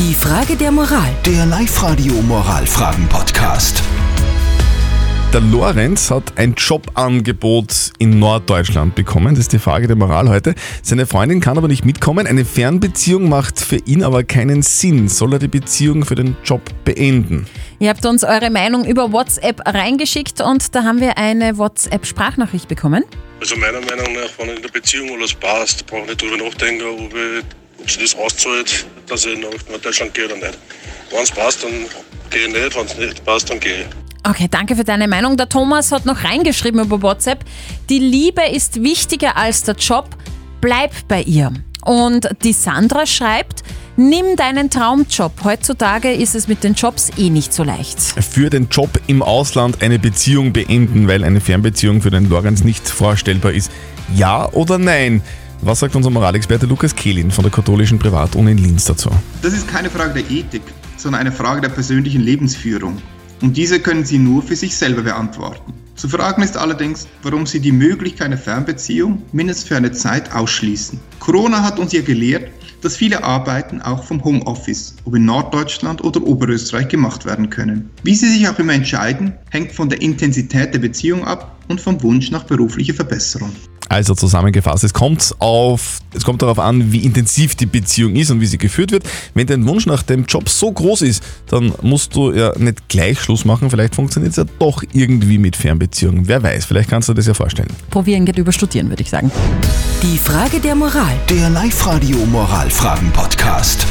Die Frage der Moral. Der Live-Radio Moralfragen-Podcast. Der Lorenz hat ein Jobangebot in Norddeutschland bekommen. Das ist die Frage der Moral heute. Seine Freundin kann aber nicht mitkommen. Eine Fernbeziehung macht für ihn aber keinen Sinn. Soll er die Beziehung für den Job beenden? Ihr habt uns eure Meinung über WhatsApp reingeschickt und da haben wir eine WhatsApp-Sprachnachricht bekommen. Also meiner Meinung nach, wenn in der Beziehung alles passt, brauche ich nicht darüber nachdenken, ob, ich, ob sie das auszahlt, dass ich nach Norddeutschland gehe oder nicht. Wenn es passt, dann gehe ich nicht, wenn es nicht passt, dann gehe ich. Okay, danke für deine Meinung. Der Thomas hat noch reingeschrieben über WhatsApp. Die Liebe ist wichtiger als der Job. Bleib bei ihr. Und die Sandra schreibt, nimm deinen Traumjob. Heutzutage ist es mit den Jobs eh nicht so leicht. Für den Job im Ausland eine Beziehung beenden, weil eine Fernbeziehung für den Lorenz nicht vorstellbar ist. Ja oder nein? Was sagt unser Moralexperte Lukas Kehlin von der katholischen Privatuni in Linz dazu? Das ist keine Frage der Ethik, sondern eine Frage der persönlichen Lebensführung. Und diese können Sie nur für sich selber beantworten. Zu fragen ist allerdings, warum Sie die Möglichkeit einer Fernbeziehung mindestens für eine Zeit ausschließen. Corona hat uns ja gelehrt, dass viele Arbeiten auch vom Homeoffice, ob in Norddeutschland oder Oberösterreich, gemacht werden können. Wie Sie sich auch immer entscheiden, hängt von der Intensität der Beziehung ab und vom Wunsch nach beruflicher Verbesserung. Also zusammengefasst, es kommt, auf, es kommt darauf an, wie intensiv die Beziehung ist und wie sie geführt wird. Wenn dein Wunsch nach dem Job so groß ist, dann musst du ja nicht gleich Schluss machen. Vielleicht funktioniert es ja doch irgendwie mit Fernbeziehungen. Wer weiß, vielleicht kannst du dir das ja vorstellen. Probieren geht über Studieren, würde ich sagen. Die Frage der Moral. Der Live-Radio Moralfragen-Podcast.